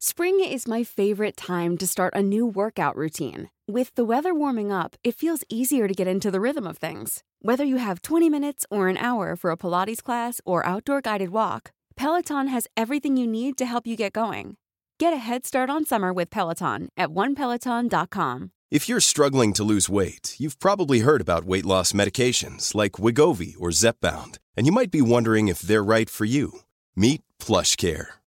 Spring is my favorite time to start a new workout routine. With the weather warming up, it feels easier to get into the rhythm of things. Whether you have 20 minutes or an hour for a Pilates class or outdoor guided walk, Peloton has everything you need to help you get going. Get a head start on summer with Peloton at onepeloton.com. If you're struggling to lose weight, you've probably heard about weight loss medications like Wigovi or Zepbound, and you might be wondering if they're right for you. Meet PlushCare,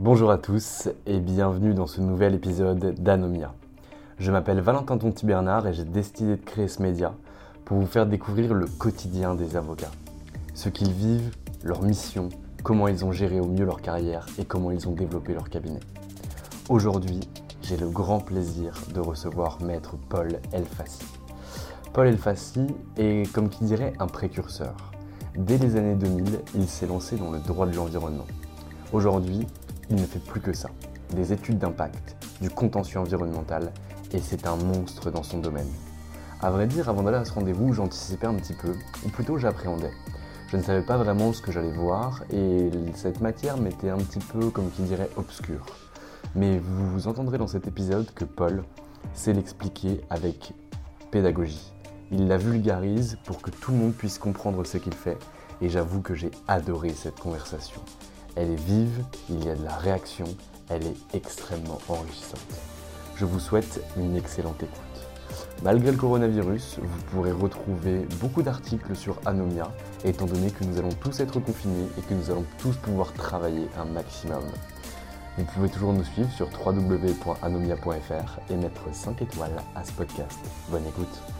Bonjour à tous et bienvenue dans ce nouvel épisode d'Anomia. Je m'appelle Valentin Tonti Bernard et j'ai décidé de créer ce média pour vous faire découvrir le quotidien des avocats. Ce qu'ils vivent, leur mission, comment ils ont géré au mieux leur carrière et comment ils ont développé leur cabinet. Aujourd'hui, j'ai le grand plaisir de recevoir maître Paul Elfassi. Paul Elfassi est, comme qui dirait, un précurseur. Dès les années 2000, il s'est lancé dans le droit de l'environnement. Aujourd'hui, il ne fait plus que ça. Des études d'impact, du contentieux environnemental, et c'est un monstre dans son domaine. À vrai dire, avant d'aller à ce rendez-vous, j'anticipais un petit peu, ou plutôt j'appréhendais. Je ne savais pas vraiment ce que j'allais voir, et cette matière m'était un petit peu, comme qui dirait, obscure. Mais vous, vous entendrez dans cet épisode que Paul sait l'expliquer avec pédagogie. Il la vulgarise pour que tout le monde puisse comprendre ce qu'il fait, et j'avoue que j'ai adoré cette conversation. Elle est vive, il y a de la réaction, elle est extrêmement enrichissante. Je vous souhaite une excellente écoute. Malgré le coronavirus, vous pourrez retrouver beaucoup d'articles sur Anomia, étant donné que nous allons tous être confinés et que nous allons tous pouvoir travailler un maximum. Vous pouvez toujours nous suivre sur www.anomia.fr et mettre 5 étoiles à ce podcast. Bonne écoute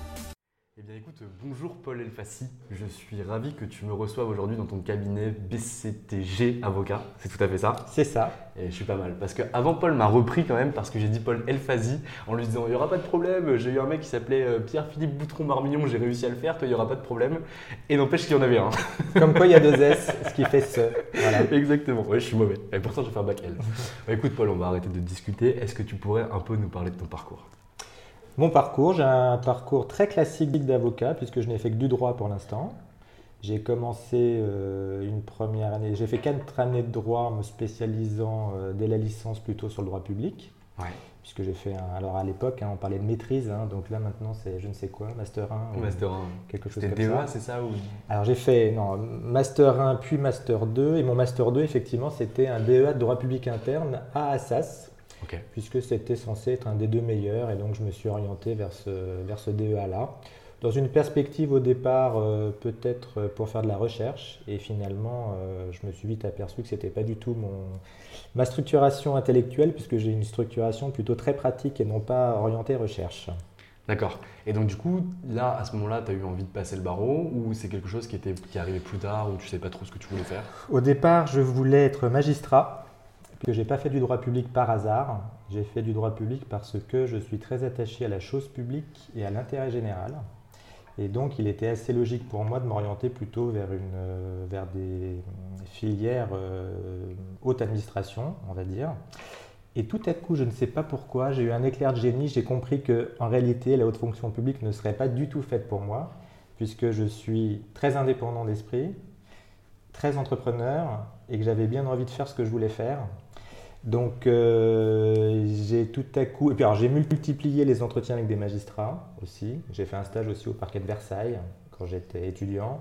bien écoute, bonjour Paul Elfassi, je suis ravi que tu me reçoives aujourd'hui dans ton cabinet BCTG Avocat, c'est tout à fait ça. C'est ça. Et je suis pas mal, parce qu'avant Paul m'a repris quand même, parce que j'ai dit Paul Elfassi, en lui disant il n'y aura pas de problème, j'ai eu un mec qui s'appelait euh, Pierre-Philippe Boutron-Marmillon, j'ai réussi à le faire, toi il n'y aura pas de problème, et n'empêche qu'il y en avait un. Comme quoi il y a deux S, ce qui fait ce. Voilà. Exactement, ouais je suis mauvais, et pourtant je vais faire bac L. Bah, écoute Paul, on va arrêter de discuter, est-ce que tu pourrais un peu nous parler de ton parcours? Mon parcours, j'ai un parcours très classique d'avocat puisque je n'ai fait que du droit pour l'instant. J'ai commencé euh, une première année, j'ai fait quatre années de droit me spécialisant euh, dès la licence plutôt sur le droit public. Puisque j'ai fait un, alors à l'époque, hein, on parlait de maîtrise, hein, donc là maintenant c'est je ne sais quoi, Master 1. Master 1. Quelque chose comme DEA, c'est ça ou... Alors j'ai fait non, Master 1 puis Master 2, et mon Master 2, effectivement, c'était un DEA de droit public interne à Assas puisque c'était censé être un des deux meilleurs, et donc je me suis orienté vers ce, vers ce DEA-là. Dans une perspective au départ, euh, peut-être pour faire de la recherche, et finalement, euh, je me suis vite aperçu que ce n'était pas du tout mon, ma structuration intellectuelle, puisque j'ai une structuration plutôt très pratique et non pas orientée recherche. D'accord. Et donc du coup, là, à ce moment-là, tu as eu envie de passer le barreau ou c'est quelque chose qui, était, qui arrivait plus tard ou tu ne sais pas trop ce que tu voulais faire? Au départ, je voulais être magistrat que j'ai pas fait du droit public par hasard. J'ai fait du droit public parce que je suis très attaché à la chose publique et à l'intérêt général. Et donc, il était assez logique pour moi de m'orienter plutôt vers, une, euh, vers des filières euh, haute administration, on va dire. Et tout à coup, je ne sais pas pourquoi, j'ai eu un éclair de génie. J'ai compris que, en réalité, la haute fonction publique ne serait pas du tout faite pour moi, puisque je suis très indépendant d'esprit, très entrepreneur, et que j'avais bien envie de faire ce que je voulais faire. Donc euh, j'ai tout à coup, et puis alors j'ai multiplié les entretiens avec des magistrats aussi. J'ai fait un stage aussi au parquet de Versailles quand j'étais étudiant.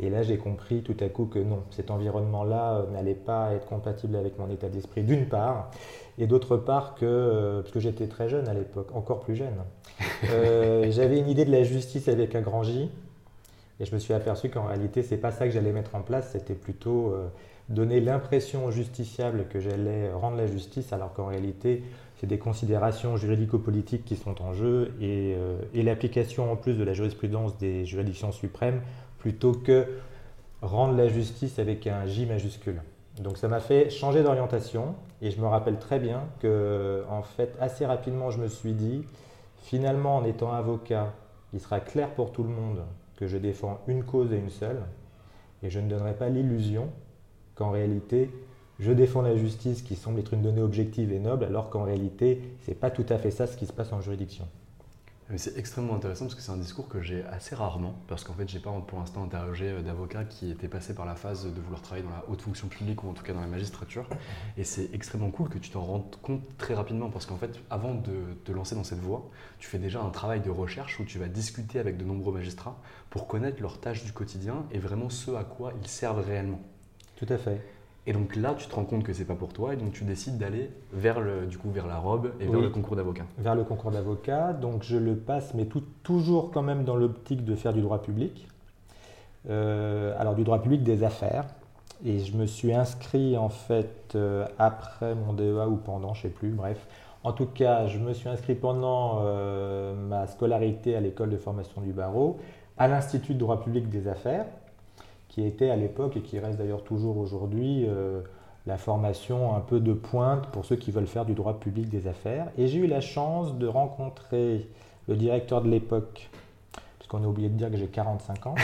Et là j'ai compris tout à coup que non, cet environnement-là euh, n'allait pas être compatible avec mon état d'esprit d'une part, et d'autre part que, euh, parce que j'étais très jeune à l'époque, encore plus jeune, j'avais une idée de la justice avec un grand J. Et je me suis aperçu qu'en réalité, c'est pas ça que j'allais mettre en place, c'était plutôt euh, donner l'impression aux justiciables que j'allais rendre la justice, alors qu'en réalité, c'est des considérations juridico-politiques qui sont en jeu et, euh, et l'application en plus de la jurisprudence des juridictions suprêmes plutôt que rendre la justice avec un J majuscule. Donc ça m'a fait changer d'orientation et je me rappelle très bien que en fait assez rapidement je me suis dit finalement en étant avocat, il sera clair pour tout le monde que je défends une cause et une seule et je ne donnerai pas l'illusion qu'en réalité je défends la justice qui semble être une donnée objective et noble alors qu'en réalité c'est pas tout à fait ça ce qui se passe en juridiction. C'est extrêmement intéressant parce que c'est un discours que j'ai assez rarement, parce qu'en fait, j'ai pas pour l'instant interrogé d'avocats qui étaient passés par la phase de vouloir travailler dans la haute fonction publique ou en tout cas dans la magistrature. Et c'est extrêmement cool que tu t'en rendes compte très rapidement, parce qu'en fait, avant de te lancer dans cette voie, tu fais déjà un travail de recherche où tu vas discuter avec de nombreux magistrats pour connaître leurs tâches du quotidien et vraiment ce à quoi ils servent réellement. Tout à fait. Et donc là, tu te rends compte que c'est pas pour toi, et donc tu décides d'aller vers le, du coup, vers la robe et vers le concours d'avocat. Vers le concours d'avocat, donc je le passe, mais tout, toujours quand même dans l'optique de faire du droit public. Euh, alors du droit public des affaires. Et je me suis inscrit en fait euh, après mon DEA ou pendant, je sais plus, bref. En tout cas, je me suis inscrit pendant euh, ma scolarité à l'école de formation du barreau à l'Institut de droit public des affaires qui était à l'époque et qui reste d'ailleurs toujours aujourd'hui euh, la formation un peu de pointe pour ceux qui veulent faire du droit public des affaires. Et j'ai eu la chance de rencontrer le directeur de l'époque, puisqu'on a oublié de dire que j'ai 45 ans,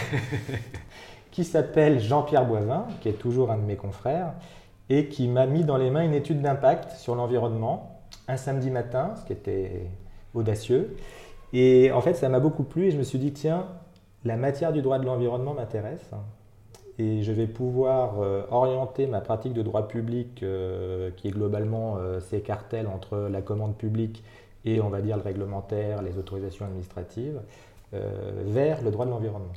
qui s'appelle Jean-Pierre Boivin, qui est toujours un de mes confrères, et qui m'a mis dans les mains une étude d'impact sur l'environnement un samedi matin, ce qui était audacieux. Et en fait, ça m'a beaucoup plu et je me suis dit, tiens, la matière du droit de l'environnement m'intéresse et je vais pouvoir euh, orienter ma pratique de droit public, euh, qui est globalement euh, ces cartels entre la commande publique et on va dire le réglementaire, les autorisations administratives, vers le droit de l'environnement.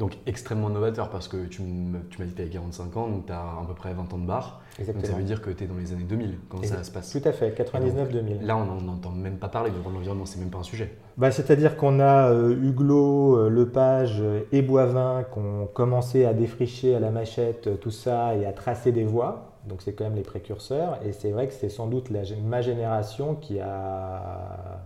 Donc extrêmement novateur parce que tu m'as dit que tu avais 45 ans, donc tu as à peu près 20 ans de barre. Exactement. Donc ça veut dire que tu es dans les années 2000 quand ça se passe. Tout à fait, 99-2000. Là, on n'entend même pas parler du droit de l'environnement, c'est même pas un sujet. Bah, C'est-à-dire qu'on a euh, Huglot, euh, Lepage et Boivin qui ont commencé à défricher à la machette euh, tout ça et à tracer des voies. Donc c'est quand même les précurseurs. Et c'est vrai que c'est sans doute la, ma génération qui a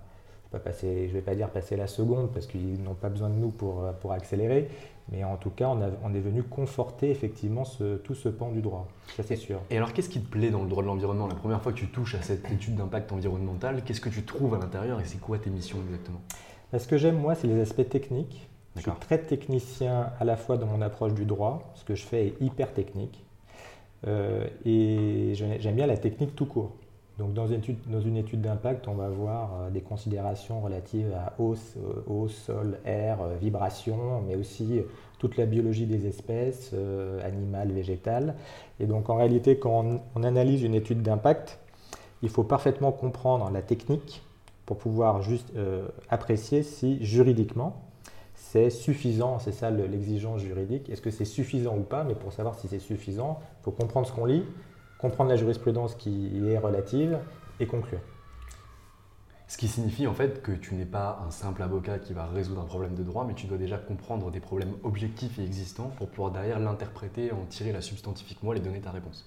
je ne vais pas dire passer la seconde parce qu'ils n'ont pas besoin de nous pour, pour accélérer, mais en tout cas, on, est venu conforter effectivement tout ce pan du droit, ça c'est sûr. Et alors, qu'est-ce qui te plaît dans le droit de l'environnement? La première fois que tu touches à cette étude d'impact environnemental, qu'est-ce que tu trouves à l'intérieur et c'est quoi tes missions exactement? Ce que j'aime, moi, c'est les aspects techniques. Je suis très technicien à la fois dans mon approche du droit, ce que je fais est hyper technique, euh, et j'aime bien la technique tout court. Donc dans une étude, d'impact, on va voir euh, des considérations relatives à eau, eau sol, air, euh, vibration, mais aussi toute la biologie des espèces, euh, animales, végétales. Et donc en réalité, quand on, analyse une étude d'impact, il faut parfaitement comprendre la technique pour pouvoir juste apprécier si juridiquement c'est suffisant, c'est ça l'exigence juridique. Est-ce que c'est suffisant ou pas? Mais pour savoir si c'est suffisant, il faut comprendre ce qu'on lit, comprendre la jurisprudence qui est relative et conclure. Ce qui signifie en fait que tu n'es pas un simple avocat qui va résoudre un problème de droit, mais tu dois déjà comprendre des problèmes objectifs et existants pour pouvoir derrière l'interpréter, en tirer la substantifique moelle et donner ta réponse.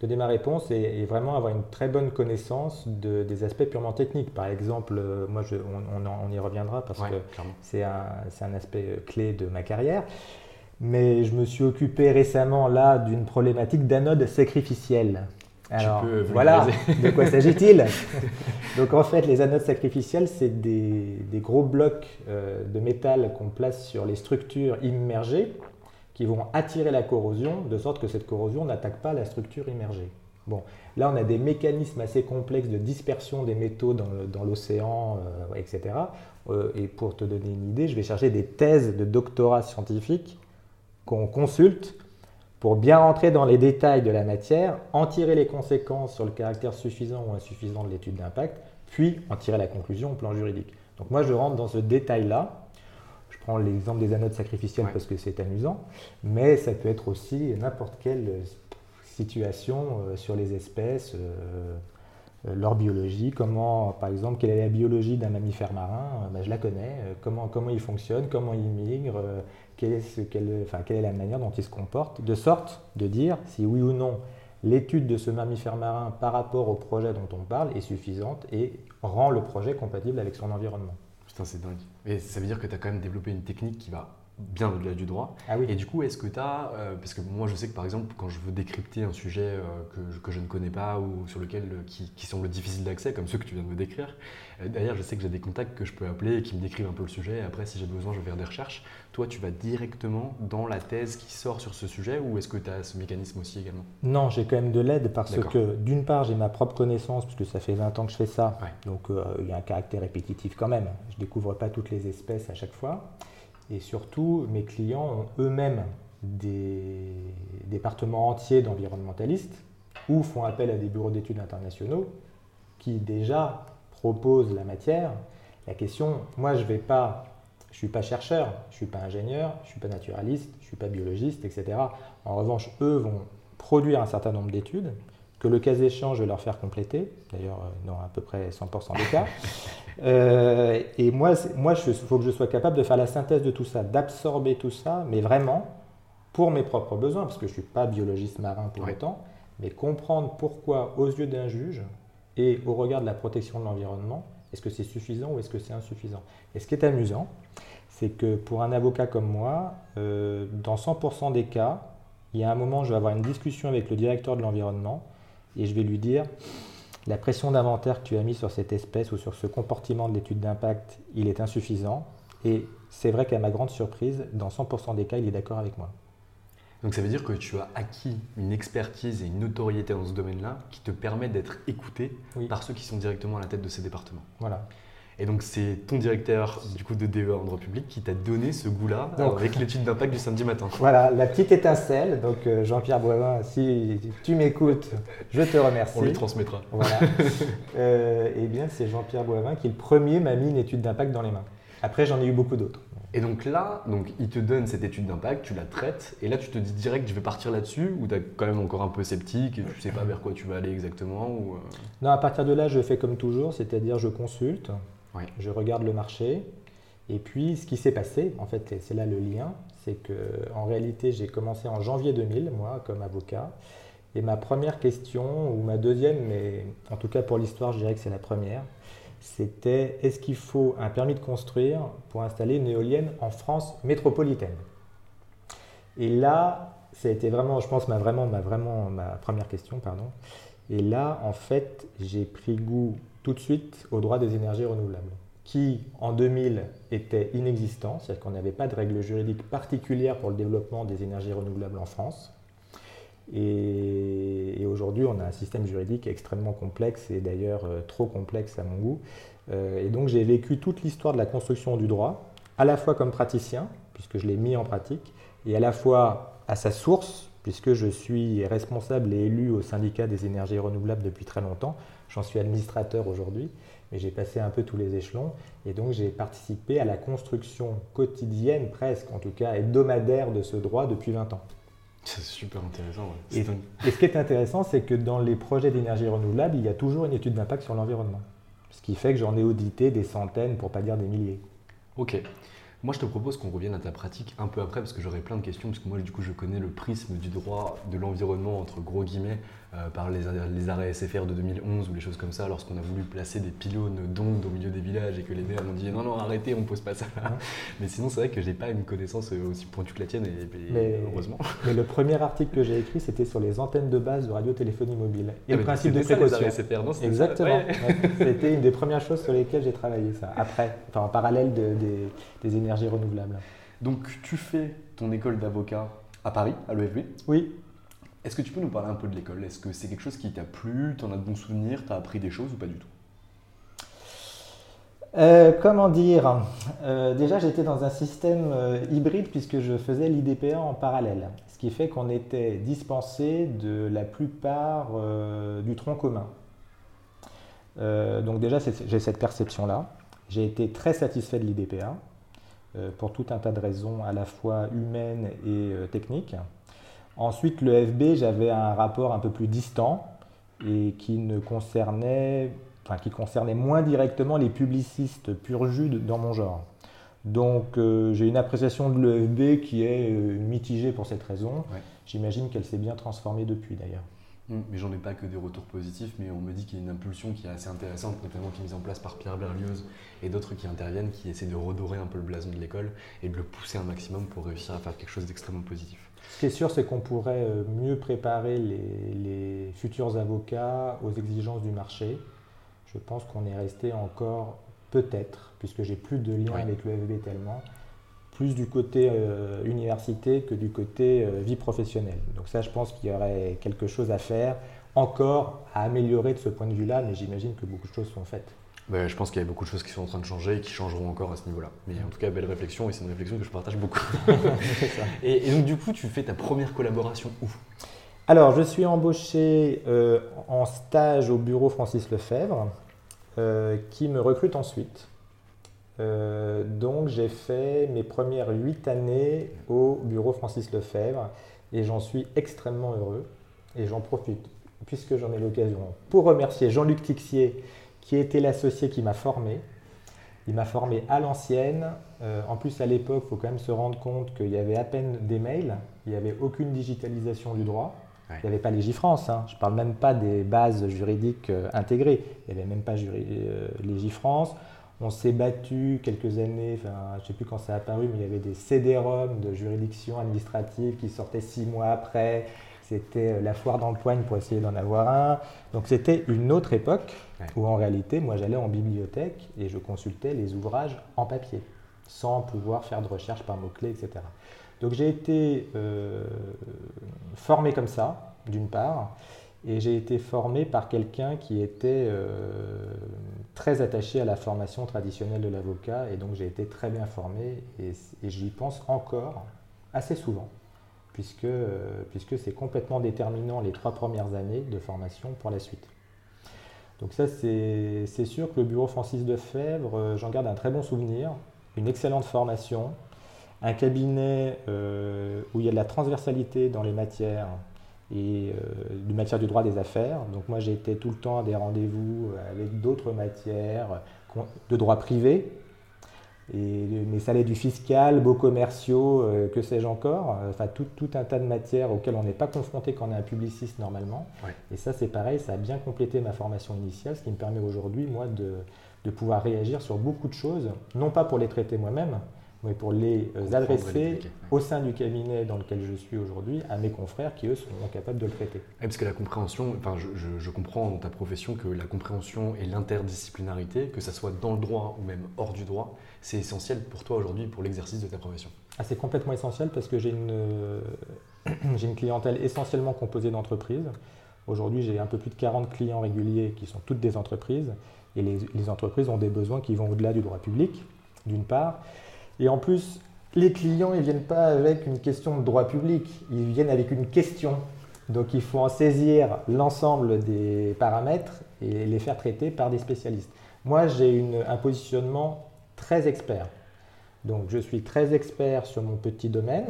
Donner ma réponse et, vraiment avoir une très bonne connaissance de, des aspects purement techniques. Par exemple, euh, moi je, on, y reviendra parce que c'est un, un, aspect clé de ma carrière mais je me suis occupé récemment là d'une problématique d'anode sacrificielle. Alors voilà, de quoi s'agit-il? Donc en fait, les anodes sacrificielles, c'est des, gros blocs euh, de métal qu'on place sur les structures immergées qui vont attirer la corrosion de sorte que cette corrosion n'attaque pas la structure immergée. Bon, là on a des mécanismes assez complexes de dispersion des métaux dans l'océan, euh, etc. Euh, et pour te donner une idée, je vais chercher des thèses de doctorat scientifique qu'on consulte pour bien rentrer dans les détails de la matière, en tirer les conséquences sur le caractère suffisant ou insuffisant de l'étude d'impact, puis en tirer la conclusion au plan juridique. Donc moi je rentre dans ce détail-là. Je prends l'exemple des anodes sacrificielles parce que c'est amusant, mais ça peut être aussi n'importe quelle situation euh, sur les espèces, euh, euh, leur biologie, comment, par exemple, quelle est la biologie d'un mammifère marin, ben, je la connais, comment, comment il fonctionne, comment il migre, quelle est, la manière dont il se comporte, de sorte de dire si oui ou non l'étude de ce mammifère marin par rapport au projet dont on parle est suffisante et rend le projet compatible avec son environnement. Putain, c'est dingue. Et ça veut dire que tu as quand même développé une technique qui va bien au-delà du droit. Ah oui. Et du coup, est-ce que tu as, euh, parce que moi je sais que par exemple, quand je veux décrypter un sujet euh, que, je, que, je ne connais pas ou sur lequel euh, qui, qui, semble difficile d'accès, comme ceux que tu viens de me décrire, d'ailleurs je sais que j'ai des contacts que je peux appeler et qui me décrivent un peu le sujet, et après si j'ai besoin, je vais faire des recherches. Toi, tu vas directement dans la thèse qui sort sur ce sujet ou est-ce que tu as ce mécanisme aussi également? Non, j'ai quand même de l'aide parce que d'une part, j'ai ma propre connaissance, puisque ça fait 20 ans que je fais ça, donc il y a un caractère répétitif quand même. Je découvre pas toutes les espèces à chaque fois. Et surtout, mes clients ont eux-mêmes des départements entiers d'environnementalistes ou font appel à des bureaux d'études internationaux qui déjà proposent la matière. La question, moi je vais pas, je suis pas chercheur, je suis pas ingénieur, je suis pas naturaliste, je suis pas biologiste, etc. En revanche, eux vont produire un certain nombre d'études que le cas échéant, je vais leur faire compléter, d'ailleurs euh, dans à peu près 100% des cas. Euh, et moi, moi il faut que je sois capable de faire la synthèse de tout ça, d'absorber tout ça, mais vraiment pour mes propres besoins, parce que je ne suis pas biologiste marin pour autant, mais comprendre pourquoi, aux yeux d'un juge et au regard de la protection de l'environnement, est-ce que c'est suffisant ou est-ce que c'est insuffisant? Et ce qui est amusant, c'est que pour un avocat comme moi, euh, dans 100% des cas, il y a un moment, je vais avoir une discussion avec le directeur de l'environnement et je vais lui dire la pression d'inventaire que tu as mis sur cette espèce ou sur ce comportement de l'étude d'impact, il est insuffisant. Et c'est vrai qu'à ma grande surprise, dans 100% des cas, il est d'accord avec moi. Donc ça veut dire que tu as acquis une expertise et une notoriété dans ce domaine-là qui te permet d'être écouté par ceux qui sont directement à la tête de ces départements. Voilà. Et donc c'est ton directeur du coup de DE en droit public qui t'a donné ce goût-là avec l'étude d'impact du samedi matin. Voilà, la petite étincelle. Donc euh, Jean-Pierre Boivin, si tu m'écoutes, je te remercie. On lui transmettra. Voilà. euh, eh bien c'est Jean-Pierre Boivin qui le premier m'a mis une étude d'impact dans les mains. Après j'en ai eu beaucoup d'autres. Et donc là, donc, il te donne cette étude d'impact, tu la traites, et là tu te dis direct je vais partir là-dessus, ou tu es quand même encore un peu sceptique et tu sais pas vers quoi tu vas aller exactement ou, euh? Non, à partir de là, je fais comme toujours, c'est-à-dire je consulte, je regarde le marché. Et puis, ce qui s'est passé, en fait, c'est là le lien, c'est que en réalité, j'ai commencé en janvier 2000, moi, comme avocat. Et ma première question, ou ma deuxième, mais en tout cas pour l'histoire, je dirais que c'est la première, c'était est-ce qu'il faut un permis de construire pour installer une éolienne en France métropolitaine? Et là, ça a été vraiment, je pense, ma, vraiment, ma, vraiment, ma première question, pardon. Et là, en fait, j'ai pris goût tout de suite au droit des énergies renouvelables, qui en 2000 était inexistant, c'est-à-dire qu'on n'avait pas de règles juridiques particulières pour le développement des énergies renouvelables en France. Et, aujourd'hui, on a un système juridique extrêmement complexe et d'ailleurs euh, trop complexe à mon goût. Euh, et donc j'ai vécu toute l'histoire de la construction du droit, à la fois comme praticien, puisque je l'ai mis en pratique, et à la fois à sa source, puisque je suis responsable et élu au syndicat des énergies renouvelables depuis très longtemps. J'en suis administrateur aujourd'hui, mais j'ai passé un peu tous les échelons et donc j'ai participé à la construction quotidienne, presque en tout cas hebdomadaire de ce droit depuis 20 ans. C'est super intéressant. Et, et, ce qui est intéressant, c'est que dans les projets d'énergie renouvelable, il y a toujours une étude d'impact sur l'environnement. Ce qui fait que j'en ai audité des centaines, pour pas dire des milliers. Ok. Moi, je te propose qu'on revienne à ta pratique un peu après, parce que j'aurais plein de questions, parce que moi, du coup, je connais le prisme du droit de l'environnement, entre gros guillemets, euh, par les, arrêts SFR de 2011 ou les choses comme ça, lorsqu'on a voulu placer des pylônes d'ondes au milieu des villages et que les maires ont dit non, non, arrêtez, on ne pose pas ça là. Mais sinon, c'est vrai que j'ai pas une connaissance euh, aussi pointue que la tienne, et, heureusement. Mais le premier article que j'ai écrit, c'était sur les antennes de base de radiotéléphonie mobile. Et ah, le principe de précaution. Exactement. c'était une des premières choses sur lesquelles j'ai travaillé, ça. Après, enfin, en parallèle des énergies renouvelables. Donc, tu fais ton école d'avocat à Paris, à l'EFB Oui. Est-ce que tu peux nous parler un peu de l'école? Est-ce que c'est quelque chose qui t'a plu? Tu en as de bons souvenirs? Tu as appris des choses ou pas du tout? Euh, comment dire? Euh, Déjà, j'étais dans un système euh, hybride puisque je faisais l'IDPA en parallèle, ce qui fait qu'on était dispensé de la plupart du tronc commun. donc déjà, j'ai cette perception-là. J'ai été très satisfait de l'IDPA pour tout un tas de raisons à la fois humaines et techniques. Ensuite, le FB, j'avais un rapport un peu plus distant et qui ne concernait, enfin, qui concernait moins directement les publicistes pur jus dans mon genre. Donc euh, j'ai une appréciation de l'EFB qui est euh, mitigée pour cette raison. J'imagine qu'elle s'est bien transformée depuis d'ailleurs. Hum, mais j'en ai pas que des retours positifs, mais on me dit qu'il y a une impulsion qui est assez intéressante, notamment qui est mise en place par Pierre Berlioz et d'autres qui interviennent, qui essaient de redorer un peu le blason de l'école et de le pousser un maximum pour réussir à faire quelque chose d'extrêmement positif. Ce qui est sûr, c'est qu'on pourrait euh, mieux préparer les, futurs avocats aux exigences du marché. Je pense qu'on est resté encore, peut-être, puisque j'ai plus de lien avec le FB tellement, plus du côté euh, université que du côté euh, vie professionnelle. Donc ça, je pense qu'il y aurait quelque chose à faire, encore à améliorer de ce point de vue-là, mais j'imagine que beaucoup de choses sont faites. Ben, je pense qu'il y a beaucoup de choses qui sont en train de changer et qui changeront encore à ce niveau-là. Mais en tout cas, belle réflexion et c'est une réflexion que je partage beaucoup. et, et, donc, du coup, tu fais ta première collaboration où? Alors, je suis embauché euh, en stage au bureau Francis Lefebvre, euh, qui me recrute ensuite. Euh, donc, j'ai fait mes premières huit années au bureau Francis Lefebvre et j'en suis extrêmement heureux et j'en profite, puisque j'en ai l'occasion, pour remercier Jean-Luc Tixier qui était l'associé qui m'a formé. Il m'a formé à l'ancienne. Euh, en plus, à l'époque, il faut quand même se rendre compte qu'il y avait à peine des mails, il n'y avait aucune digitalisation du droit. Il n'y avait pas Légifrance, hein. je ne parle même pas des bases juridiques euh, intégrées. Il n'y avait même pas euh, Légifrance. On s'est battu quelques années, enfin, je ne sais plus quand ça a apparu, mais il y avait des CD-ROM de juridiction administrative qui sortaient six mois après. C'était euh, la foire dans le poigne pour essayer d'en avoir un. Donc c'était une autre époque où en réalité, moi j'allais en bibliothèque et je consultais les ouvrages en papier, sans pouvoir faire de recherche par mots-clés, etc. Donc j'ai été euh, formé comme ça, d'une part, et j'ai été formé par quelqu'un qui était euh, très attaché à la formation traditionnelle de l'avocat, et donc j'ai été très bien formé, et j'y pense encore assez souvent puisque, euh, puisque c'est complètement déterminant les trois premières années de formation pour la suite. Donc ça, c'est sûr que le bureau Francis de Fèvre, euh, j'en garde un très bon souvenir, une excellente formation, un cabinet euh, où il y a de la transversalité dans les matières et du matière du droit des affaires. Donc moi, été tout le temps à des rendez-vous avec d'autres matières de droit privé, et, mais ça allait du fiscal, beaux commerciaux, euh, que sais-je encore, enfin tout, tout, un tas de matières auxquelles on n'est pas confronté quand on est un publiciste normalement. Et ça c'est pareil, ça a bien complété ma formation initiale, ce qui me permet aujourd'hui moi de, de pouvoir réagir sur beaucoup de choses, non pas pour les traiter moi-même, mais pour les euh, adresser au sein du cabinet dans lequel je suis aujourd'hui à mes confrères qui, eux, sont capables de le traiter. parce que la compréhension, enfin, je, comprends dans ta profession que la compréhension et l'interdisciplinarité, que ce soit dans le droit ou même hors du droit, c'est essentiel pour toi aujourd'hui pour l'exercice de ta profession. Ah, c'est complètement essentiel parce que j'ai une, j'ai une clientèle essentiellement composée d'entreprises. Aujourd'hui, j'ai un peu plus de 40 clients réguliers qui sont toutes des entreprises. Et les, les entreprises ont des besoins qui vont au-delà du droit public, d'une part. Et en plus, les clients, ils ne viennent pas avec une question de droit public, ils viennent avec une question. Donc il faut en saisir l'ensemble des paramètres et les faire traiter par des spécialistes. Moi, j'ai un positionnement très expert. Donc je suis très expert sur mon petit domaine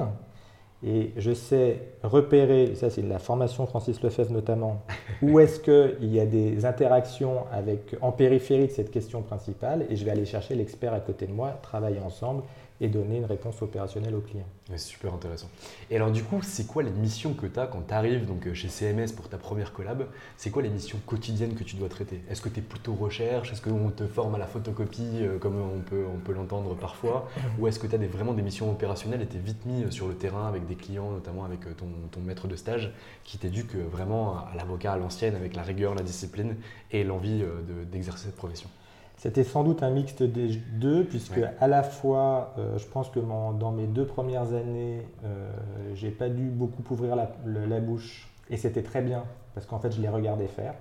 et je sais repérer, ça c'est la formation Francis Lefebvre notamment, où est-ce qu'il y a des interactions avec, en périphérie de cette question principale et je vais aller chercher l'expert à côté de moi, travailler ensemble et donner une réponse opérationnelle au client. C'est super intéressant. Et alors du coup, c'est quoi les missions que tu as quand tu arrives euh, chez CMS pour ta première collab? C'est quoi les missions quotidiennes que tu dois traiter? Est-ce que tu es plutôt recherche? Est-ce qu'on te forme à la photocopie euh, comme on peut, on peut l'entendre parfois? Ou est-ce que tu as des, vraiment des missions opérationnelles et tu es vite mis euh, sur le terrain avec des clients, notamment avec ton, ton maître de stage qui t'éduque vraiment à l'avocat à l'ancienne avec la rigueur, la discipline et l'envie d'exercer cette profession? C'était sans doute un mixte des deux, puisque à la fois, euh, je pense que dans mes deux premières années, euh, j'ai pas dû beaucoup ouvrir la, bouche, et c'était très bien, parce qu'en fait, je les regardais faire.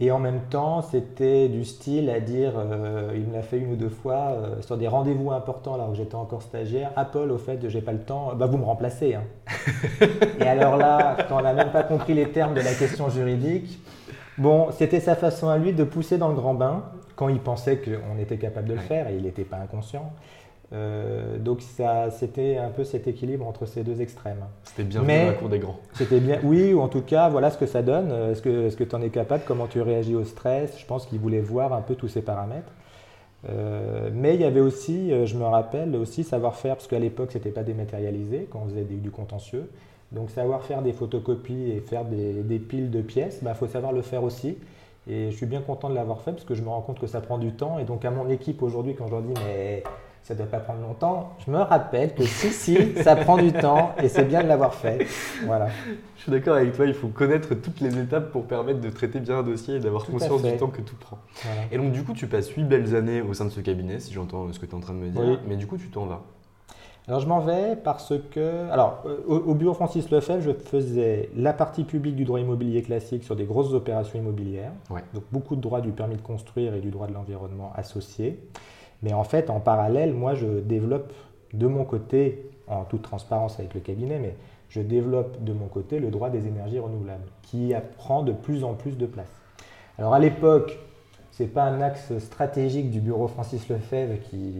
Et en même temps, c'était du style à dire, euh, il me l'a fait une ou deux fois, euh, sur des rendez-vous importants, là où j'étais encore stagiaire, Apple, au fait, j'ai pas le temps, bah vous me remplacez. Hein. et alors là, quand on n'a même pas compris les termes de la question juridique, Bon, c'était sa façon à lui de pousser dans le grand bain quand il pensait qu'on était capable de le faire et il n'était pas inconscient. Euh, donc ça, c'était un peu cet équilibre entre ces deux extrêmes. C'était bien dans la cour des grands. C'était bien, oui, ou en tout cas, voilà ce que ça donne. Est-ce que tu en es capable? Comment tu réagis au stress? Je pense qu'il voulait voir un peu tous ces paramètres. Euh, mais il y avait aussi, euh, je me rappelle, aussi savoir-faire, parce qu'à l'époque, ce n'était pas dématérialisé quand on faisait du contentieux. Donc savoir faire des photocopies et faire des, piles de pièces, il bah, faut savoir le faire aussi. Et je suis bien content de l'avoir fait parce que je me rends compte que ça prend du temps. Et donc à mon équipe aujourd'hui, quand je leur dis mais ça ne doit pas prendre longtemps, je me rappelle que si, si, ça prend du temps et c'est bien de l'avoir fait. Voilà. Je suis d'accord avec toi, il faut connaître toutes les étapes pour permettre de traiter bien un dossier et d'avoir conscience du temps que tout prend. Et donc du coup, tu passes 8 belles années au sein de ce cabinet, si j'entends ce que tu es en train de me dire. Mais du coup, tu t'en vas. Alors je m'en vais parce que, alors euh, au, bureau Francis Lefebvre, je faisais la partie publique du droit immobilier classique sur des grosses opérations immobilières, donc beaucoup de droits du permis de construire et du droit de l'environnement associés. Mais en fait, en parallèle, moi, je développe de mon côté, en toute transparence avec le cabinet, mais je développe de mon côté le droit des énergies renouvelables, qui prend de plus en plus de place. Alors à l'époque, ce n'est pas un axe stratégique du bureau Francis Lefebvre qui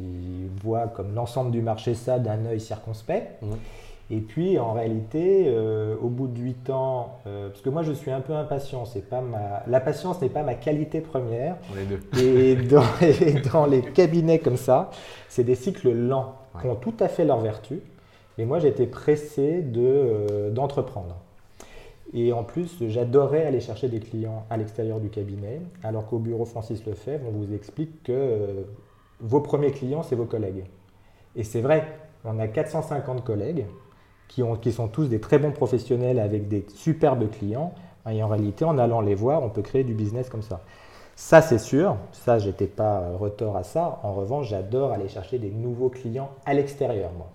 voit comme l'ensemble du marché ça d'un œil circonspect. Mmh. Et puis en réalité, euh, au bout de 8 ans, euh, parce que moi je suis un peu impatient, c'est pas ma... la patience n'est pas ma qualité première. On est deux. Et dans, dans les cabinets comme ça, c'est des cycles lents qui ont tout à fait leur vertu. Mais moi j'étais pressé euh, d'entreprendre. Et en plus, j'adorais aller chercher des clients à l'extérieur du cabinet, alors qu'au bureau Francis Lefebvre, on vous explique que euh, vos premiers clients, c'est vos collègues. Et c'est vrai, on a 450 collègues qui, ont, qui sont tous des très bons professionnels avec des superbes clients. Et en réalité, en allant les voir, on peut créer du business comme ça. Ça, c'est sûr. Ça, j'étais pas retort à ça. En revanche, j'adore aller chercher des nouveaux clients à l'extérieur, moi.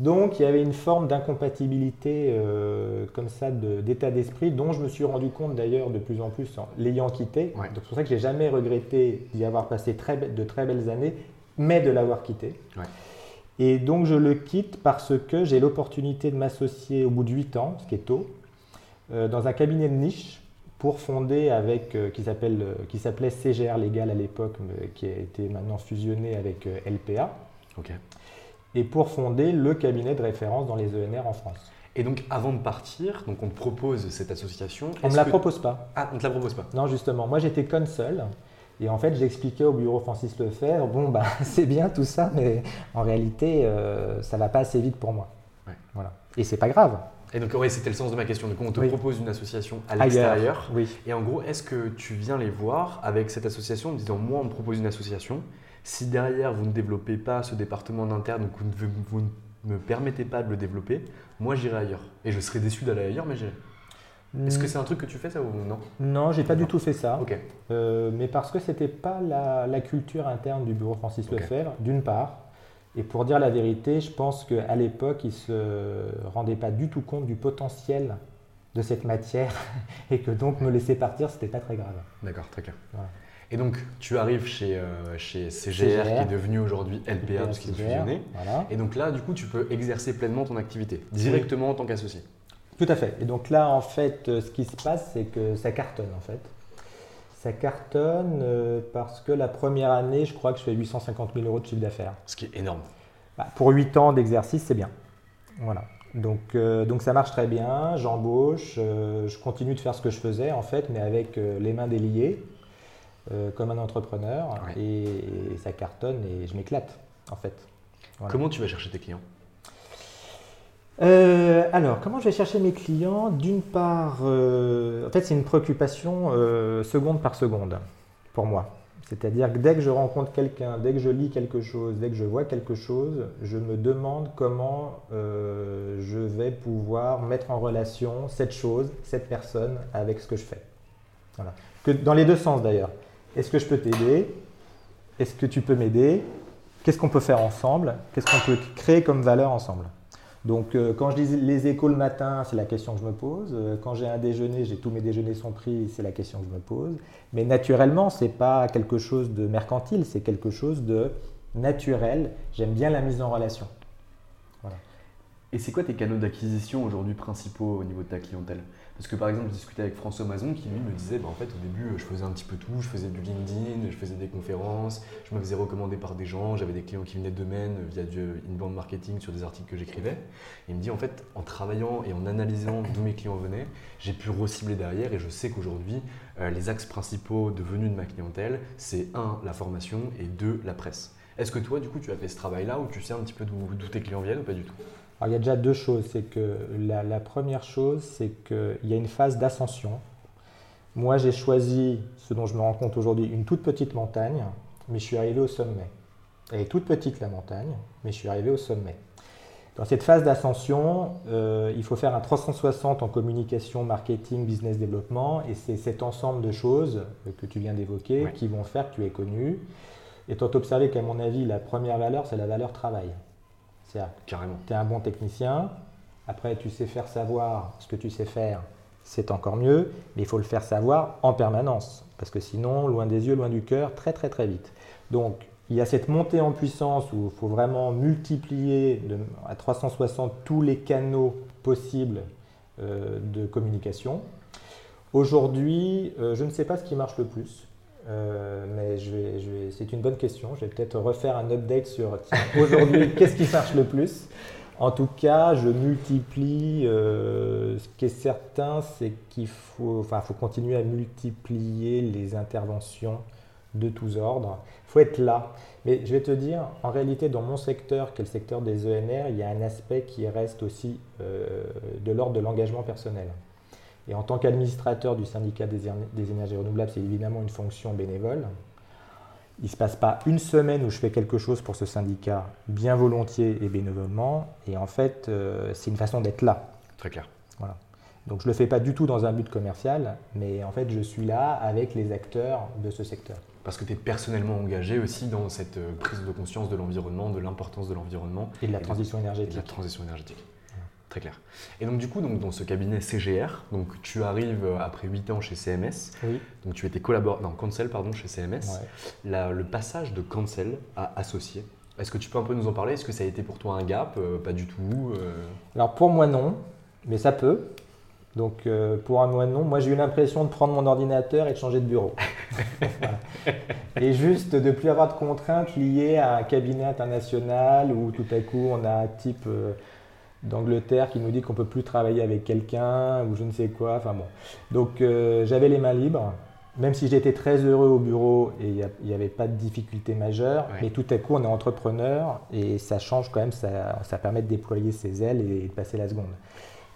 Donc il y avait une forme d'incompatibilité euh, comme ça d'état d'esprit dont je me suis rendu compte d'ailleurs de plus en plus en l'ayant quitté. c'est pour ça que j'ai jamais regretté d'y avoir passé de très belles années, mais de l'avoir quitté. Et donc je le quitte parce que j'ai l'opportunité de m'associer au bout de 8 ans, ce qui est tôt, euh, dans un cabinet de niche pour fonder avec, euh, qui s'appelait CGR Légal à l'époque, qui a été maintenant fusionné avec LPA et pour fonder le cabinet de référence dans les ENR en France. Et donc, avant de partir, donc on te propose cette association. On ne la propose pas. Ah, on ne te la propose pas. Non, justement. Moi, j'étais consul. Et en fait, j'expliquais au bureau Francis Lefebvre, bon, bah, c'est bien tout ça, mais en réalité, euh, ça ne va pas assez vite pour moi. Ouais. Voilà. Et c'est pas grave. Et donc, oui, c'était le sens de ma question. Donc, on te propose une association à l'extérieur. Oui. Et en gros, est-ce que tu viens les voir avec cette association en disant, moi, on me propose une association, si derrière vous ne développez pas ce département d'interne, donc vous ne, me permettez pas de le développer, moi j'irai ailleurs. Et je serai déçu d'aller ailleurs, mais j'irai. Est-ce que hmm. c'est un truc que tu fais ça ou non? Non, j'ai pas du tout fait ça. Euh, mais parce que c'était pas la, culture interne du bureau Francis Lefebvre, d'une part. Et pour dire la vérité, je pense qu'à l'époque, ils se rendaient pas du tout compte du potentiel de cette matière et que donc me laisser partir, c'était pas très grave. D'accord, très clair. Et donc, tu arrives chez, euh, chez CGR, qui est devenu aujourd'hui LPA parce qu'ils ont fusionné. Et donc là, du coup, tu peux exercer pleinement ton activité, directement en tant qu'associé. Tout à fait. Et donc là, en fait, euh, ce qui se passe, c'est que ça cartonne, en fait. Ça cartonne euh, parce que la première année, je crois que je fais 850 000 euros de chiffre d'affaires. Ce qui est énorme. Bah, pour 8 ans d'exercice, c'est bien. Voilà. Donc, donc ça marche très bien, j'embauche, je continue de faire ce que je faisais en fait, mais avec les mains déliées. Euh, comme un entrepreneur et, ça cartonne et je m'éclate en fait. Comment tu vas chercher tes clients? Euh, alors, comment je vais chercher mes clients? D'une part, euh, en fait, c'est une préoccupation seconde par seconde pour moi. C'est-à-dire que dès que je rencontre quelqu'un, dès que je lis quelque chose, dès que je vois quelque chose, je me demande comment je vais pouvoir mettre en relation cette chose, cette personne avec ce que je fais. Voilà. Que dans les deux sens d'ailleurs. Est-ce que je peux t'aider? Est-ce que tu peux m'aider? Qu'est-ce qu'on peut faire ensemble? Qu'est-ce qu'on peut créer comme valeur ensemble? Donc, euh, quand je dis les échos le matin, c'est la question que je me pose. Euh, quand j'ai un déjeuner, j'ai tous mes déjeuners sont pris, c'est la question que je me pose. Mais naturellement, ce n'est pas quelque chose de mercantile, c'est quelque chose de naturel. J'aime bien la mise en relation. Et c'est quoi tes canaux d'acquisition aujourd'hui principaux au niveau de ta clientèle? Parce que par exemple, je discutais avec François Mazon qui lui me disait bah, fait au début je faisais un petit peu tout, je faisais du LinkedIn, je faisais des conférences, je me faisais recommander par des gens, j'avais des clients qui venaient de domaine via du inbound marketing sur des articles que j'écrivais. Il me dit en fait en travaillant et en analysant d'où mes clients venaient, j'ai pu recibler derrière et je sais qu'aujourd'hui euh, les axes principaux de venue de ma clientèle c'est un la formation et deux la presse. Est-ce que toi, du coup, tu as fait ce travail-là ou tu sais un petit peu d'où tes clients viennent ou pas du tout? Il y a déjà deux choses. C'est que la, première chose, c'est qu'il y a une phase d'ascension. Moi, j'ai choisi, ce dont je me rends compte aujourd'hui, une toute petite montagne, mais je suis arrivé au sommet. Elle est toute petite, la montagne, mais je suis arrivé au sommet. Dans cette phase d'ascension, euh, il faut faire un 360 en communication, marketing, business développement, et c'est cet ensemble de choses que tu viens d'évoquer qui vont faire que tu es connu. Et tu as observé qu'à mon avis, la première valeur, c'est la valeur travail. Carrément. Tu es un bon technicien, après tu sais faire savoir ce que tu sais faire, c'est encore mieux, mais il faut le faire savoir en permanence, parce que sinon, loin des yeux, loin du cœur, très très très vite. Donc, il y a cette montée en puissance où il faut vraiment multiplier à 360 tous les canaux possibles euh, de communication. Aujourd'hui, euh, je ne sais pas ce qui marche le plus. Euh, mais c'est une bonne question. Je vais peut-être refaire un update sur aujourd'hui, qu'est-ce qui marche le plus? En tout cas, je multiplie. Euh, ce qui est certain, c'est qu'il faut, enfin, faut continuer à multiplier les interventions de tous ordres. Il faut être là. Mais je vais te dire, en réalité, dans mon secteur, qui est le secteur des ENR, il y a un aspect qui reste aussi euh, de l'ordre de l'engagement personnel. Et en tant qu'administrateur du syndicat des, énergies renouvelables, c'est évidemment une fonction bénévole. Il ne se passe pas une semaine où je fais quelque chose pour ce syndicat bien volontiers et bénévolement. Et en fait, euh, c'est une façon d'être là. Très clair. Voilà. Donc je ne le fais pas du tout dans un but commercial, mais en fait je suis là avec les acteurs de ce secteur. Parce que tu es personnellement engagé aussi dans cette euh, prise de conscience de l'environnement, de l'importance de l'environnement. Et de la transition énergétique. Et de la transition énergétique. Très clair. Et donc du coup, donc, dans ce cabinet CGR, donc tu arrives euh, après 8 ans chez CMS. Oui. Donc tu étais collaborateur, non, Cancel, pardon, chez CMS. le passage de Cancel à associé, est-ce que tu peux un peu nous en parler? Est-ce que ça a été pour toi un gap euh, Pas du tout euh? Alors pour moi non, mais ça peut. Donc pour moi non, moi j'ai eu l'impression de prendre mon ordinateur et de changer de bureau. Et juste de ne plus avoir de contraintes liées à un cabinet international où tout à coup on a un type d'Angleterre qui nous dit qu'on ne peut plus travailler avec quelqu'un ou je ne sais quoi. Enfin bon. Donc euh, j'avais les mains libres, même si j'étais très heureux au bureau et il n'y avait pas de difficultés majeures. Mais tout à coup, on est entrepreneur et ça change quand même, ça, ça permet de déployer ses ailes et de passer la seconde.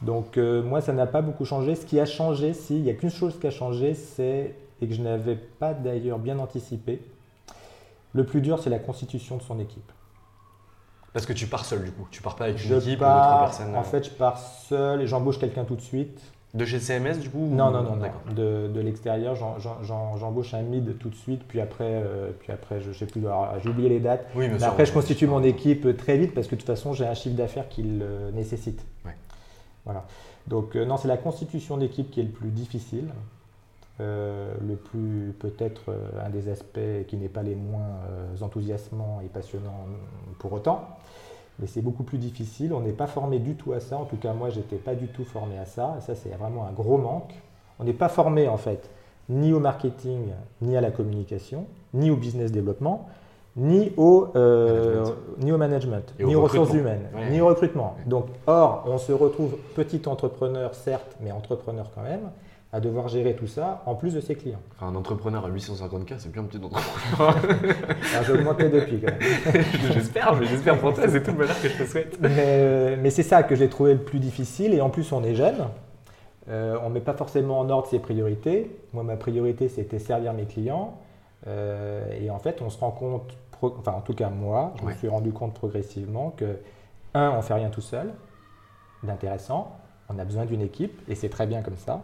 Donc euh, moi, ça n'a pas beaucoup changé. Ce qui a changé, si, il n'y a qu'une chose qui a changé, c'est, et que je n'avais pas d'ailleurs bien anticipé, le plus dur, c'est la constitution de son équipe. Parce que tu pars seul du coup, tu pars pas avec une équipe ou trois personnes. En euh. fait, je pars seul et j'embauche quelqu'un tout de suite. De chez CMS du coup Non, non, non, non. De, de l'extérieur, j'embauche un mid tout de suite, puis après, euh, puis après je sais plus, j'ai oublié les dates. Oui, mais après, je constitue mon équipe très vite parce que de toute façon, j'ai un chiffre d'affaires qui le nécessite. Ouais. Voilà. Donc, euh, non, c'est la constitution d'équipe qui est le plus difficile. le plus peut-être un des aspects qui n'est pas les moins enthousiasmants et passionnants pour autant mais c'est beaucoup plus difficile. On n'est pas formé du tout à ça. En tout cas, moi, j'étais pas du tout formé à ça. ça, c'est vraiment un gros manque. On n'est pas formé, en fait, ni au marketing, ni à la communication, ni au business développement, ni au, euh, management. ni, au management, ni aux ressources humaines, ni au recrutement. Donc, or, on se retrouve petit entrepreneur, certes, mais entrepreneur quand même à devoir gérer tout ça en plus de ses clients. Enfin, un entrepreneur à 850K, c'est bien un petit entrepreneur. J'ai augmenté depuis quand même. j'espère, j'espère pour toi, c'est tout le bonheur que je te souhaite. Mais, mais c'est ça que j'ai trouvé le plus difficile et en plus on est jeune. Euh, on ne met pas forcément en ordre ses priorités. Moi, ma priorité, c'était servir mes clients. Euh, et en fait, on se rend compte, enfin en tout cas moi, je me suis rendu compte progressivement que, un, on ne fait rien tout seul, d'intéressant. On a besoin d'une équipe et c'est très bien comme ça.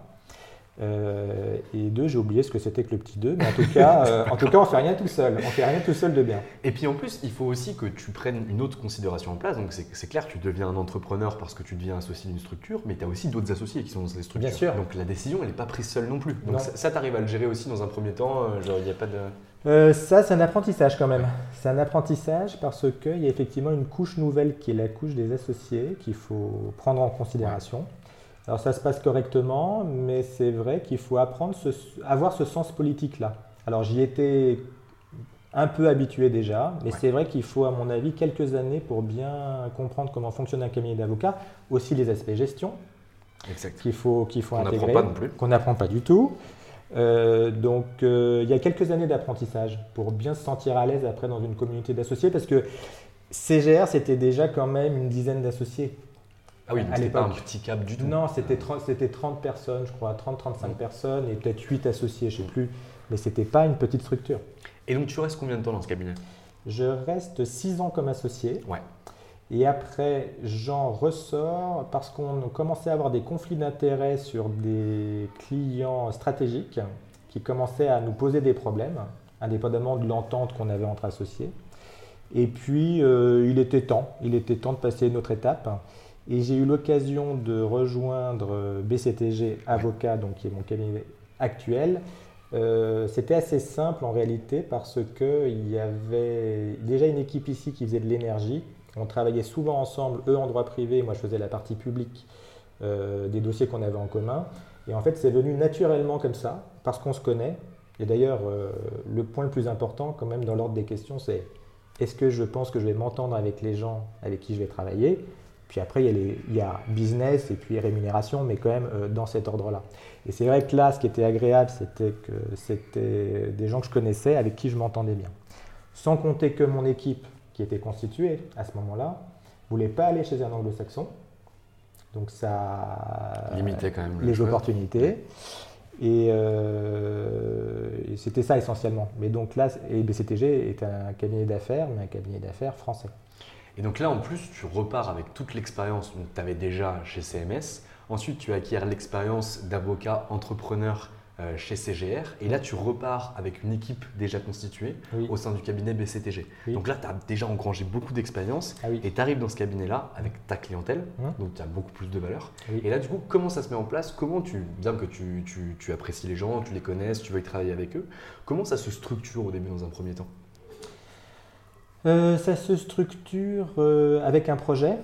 Euh, et deux, j'ai oublié ce que c'était que le petit 2, mais en tout cas, euh, en tout cas, on fait rien tout seul. On fait rien tout seul de bien. Et puis en plus, il faut aussi que tu prennes une autre considération en place. Donc c'est clair, tu deviens un entrepreneur parce que tu deviens associé d'une structure, mais tu as aussi d'autres associés qui sont dans ces structures. Bien sûr. Donc la décision, elle n'est pas prise seule non plus. Donc ça, tu arrives à le gérer aussi dans un premier temps. Euh, genre, il n'y a pas de. Euh, ça, c'est un apprentissage quand même. C'est un apprentissage parce qu'il y a effectivement une couche nouvelle qui est la couche des associés qu'il faut prendre en considération. Alors ça se passe correctement, mais c'est vrai qu'il faut apprendre ce, avoir ce sens politique-là. Alors j'y étais un peu habitué déjà, mais c'est vrai qu'il faut, à mon avis, quelques années pour bien comprendre comment fonctionne un cabinet d'avocat, aussi les aspects gestion, qu'il faut, qu'il faut intégrer, qu'on n'apprend pas du tout. Euh, donc euh, il y a quelques années d'apprentissage pour bien se sentir à l'aise après dans une communauté d'associés, parce que CGR, c'était déjà quand même une dizaine d'associés. Ah oui, c'était pas un petit cap du tout. Non, c'était 30, 30 personnes, je crois, 30-35 personnes et peut-être 8 associés, je ne sais plus. Mais c'était pas une petite structure. Et donc tu restes combien de temps dans ce cabinet? Je reste 6 ans comme associé. Ouais. Et après, j'en ressors parce qu'on commençait à avoir des conflits d'intérêts sur des clients stratégiques qui commençaient à nous poser des problèmes, indépendamment de l'entente qu'on avait entre associés. Et puis, euh, il était temps, il était temps de passer une autre étape. Et j'ai eu l'occasion de rejoindre BCTG Avocat, donc qui est mon cabinet actuel, euh, c'était assez simple en réalité parce qu'il y avait déjà une équipe ici qui faisait de l'énergie. On travaillait souvent ensemble, eux en droit privé, moi je faisais la partie publique euh, des dossiers qu'on avait en commun. Et en fait c'est venu naturellement comme ça, parce qu'on se connaît. Et d'ailleurs, euh, le point le plus important quand même dans l'ordre des questions, c'est est-ce que je pense que je vais m'entendre avec les gens avec qui je vais travailler? Puis après, il y, a business et puis rémunération, mais quand même dans cet ordre-là. Et c'est vrai que là, ce qui était agréable, c'était que c'était des gens que je connaissais, avec qui je m'entendais bien. Sans compter que mon équipe, qui était constituée à ce moment-là, voulait pas aller chez un anglo-saxon. Donc ça limitait quand même les opportunités. Euh, et, c'était ça essentiellement. Mais donc là, et BCTG est un cabinet d'affaires, mais un cabinet d'affaires français. Et donc là, en plus, tu repars avec toute l'expérience que tu avais déjà chez CMS Ensuite, tu acquiers l'expérience d'avocat entrepreneur euh, chez CGR. Et là, tu repars avec une équipe déjà constituée au sein du cabinet BCTG. Donc là, tu as déjà engrangé beaucoup d'expérience. Ah et tu arrives dans ce cabinet-là avec ta clientèle, hein donc tu as beaucoup plus de valeur. Et là, du coup, comment ça se met en place? Comment tu, bien que tu, tu, apprécies les gens, tu les connaisses, tu veux travailler avec eux, comment ça se structure au début dans un premier temps? Ça se structure euh, avec un projet.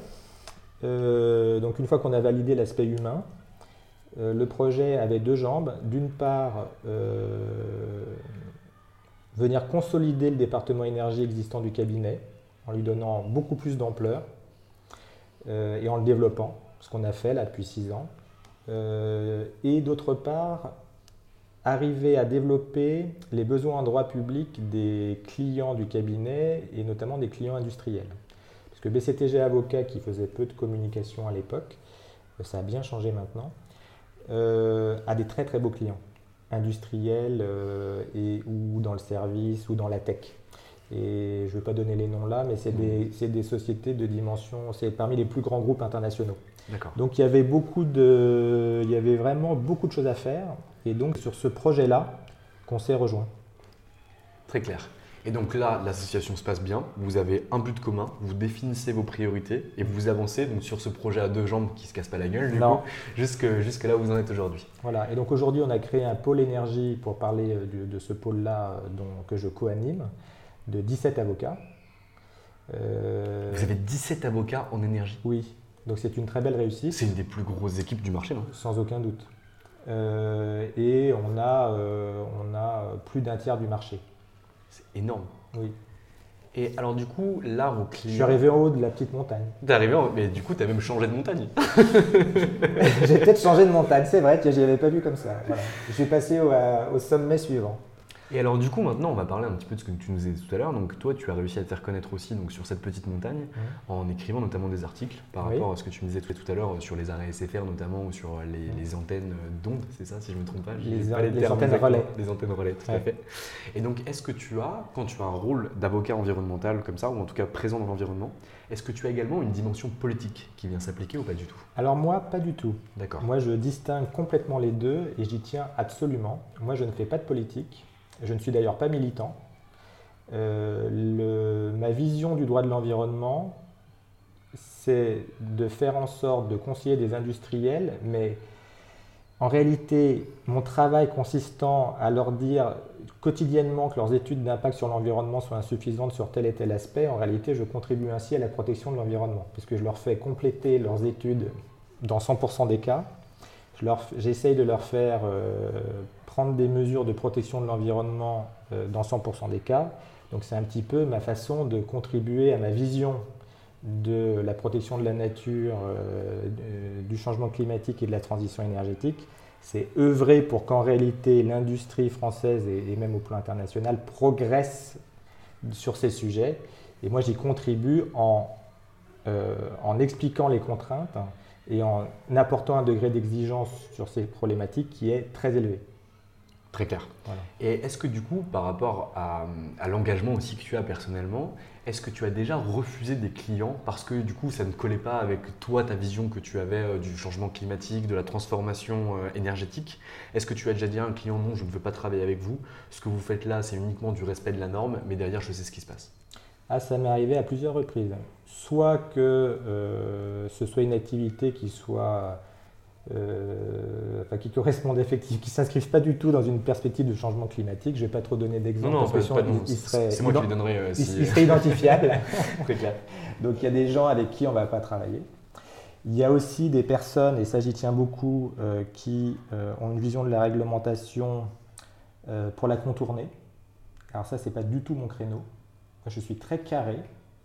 Euh, donc une fois qu'on a validé l'aspect humain, euh, le projet avait deux jambes. D'une part, euh, venir consolider le département énergie existant du cabinet en lui donnant beaucoup plus d'ampleur et en le développant, ce qu'on a fait là depuis six ans. et d'autre part, arriver à développer les besoins en droit public des clients du cabinet et notamment des clients industriels que BCTG Avocat, qui faisait peu de communication à l'époque, euh, ça a bien changé maintenant, euh, a des très très beaux clients, industriels euh, et, ou dans le service ou dans la tech. Et je ne vais pas donner les noms là, mais c'est des, des, sociétés de dimension, c'est parmi les plus grands groupes internationaux. Donc il y avait beaucoup de, il y avait vraiment beaucoup de choses à faire. Et donc sur ce projet-là, qu'on s'est rejoint. Très clair. Et donc là, l'association se passe bien, vous avez un but commun, vous définissez vos priorités et vous avancez donc sur ce projet à deux jambes qui ne se casse pas la gueule, du coup, jusque, jusque là où vous en êtes aujourd'hui. Voilà, et donc aujourd'hui, on a créé un pôle énergie pour parler euh, de, ce pôle-là euh, que je co-anime, de 17 avocats. Euh, vous avez 17 avocats en énergie Oui, donc c'est une très belle réussite. C'est une des plus grosses équipes du marché, non? Sans aucun doute. Et on a, on a plus d'un tiers du marché. C'est énorme. Oui. Et alors du coup, là, vos clients... Je suis arrivé en haut de la petite montagne. T'es arrivé en... Mais du coup, tu as même changé de montagne. J'ai peut-être changé de montagne, c'est vrai que je n'y avais pas vu comme ça. Je suis passé au sommet suivant. Et alors du coup maintenant on va parler un petit peu de ce que tu nous disais tout à l'heure. Donc toi tu as réussi à te faire connaître aussi donc, sur cette petite montagne en écrivant notamment des articles par rapport à ce que tu me disais tout à l'heure euh, sur les arrêts SFR notamment ou sur euh, les, antennes euh, d'ondes, c'est ça si je ne me trompe pas? Les, antennes relais. Les antennes relais, tout à fait. Et donc est-ce que tu as, quand tu as un rôle d'avocat environnemental comme ça, ou en tout cas présent dans l'environnement, est-ce que tu as également une dimension politique qui vient s'appliquer ou pas du tout? Alors moi, pas du tout. D'accord. Moi je distingue complètement les deux et j'y tiens absolument. Moi je ne fais pas de politique. Je ne suis d'ailleurs pas militant. Euh, ma vision du droit de l'environnement, c'est de faire en sorte de conseiller des industriels, mais en réalité, mon travail consistant à leur dire quotidiennement que leurs études d'impact sur l'environnement sont insuffisantes sur tel et tel aspect, en réalité, je contribue ainsi à la protection de l'environnement, puisque je leur fais compléter leurs études dans 100% des cas. J'essaye de leur faire euh, prendre des mesures de protection de l'environnement euh, dans 100% des cas. Donc c'est un petit peu ma façon de contribuer à ma vision de la protection de la nature, euh, du changement climatique et de la transition énergétique c'est œuvrer pour qu'en réalité l'industrie française et, même au plan international progresse sur ces sujets. Et moi j'y contribue en, euh, en expliquant les contraintes et en apportant un degré d'exigence sur ces problématiques qui est très élevé. Très clair. Et est-ce que du coup, par rapport à, l'engagement aussi que tu as personnellement, est-ce que tu as déjà refusé des clients parce que du coup ça ne collait pas avec toi, ta vision que tu avais euh, du changement climatique, de la transformation euh, énergétique? Est-ce que tu as déjà dit à un client non, je ne veux pas travailler avec vous, ce que vous faites là c'est uniquement du respect de la norme, mais derrière je sais ce qui se passe ah, ça m'est arrivé à plusieurs reprises. Soit que euh, ce soit une activité qui soit euh, enfin, qui correspondent effectivement, qui s'inscrivent pas du tout dans une perspective de changement climatique. Je vais pas trop donner d'exemples parce que c'est moi qui les donnerai. Euh, il, serait identifiable. Donc il y a des gens avec qui on va pas travailler. Il y a aussi des personnes, et ça j'y tiens beaucoup, euh, qui ont une vision de la réglementation pour la contourner. Alors ça, c'est pas du tout mon créneau. je suis très carré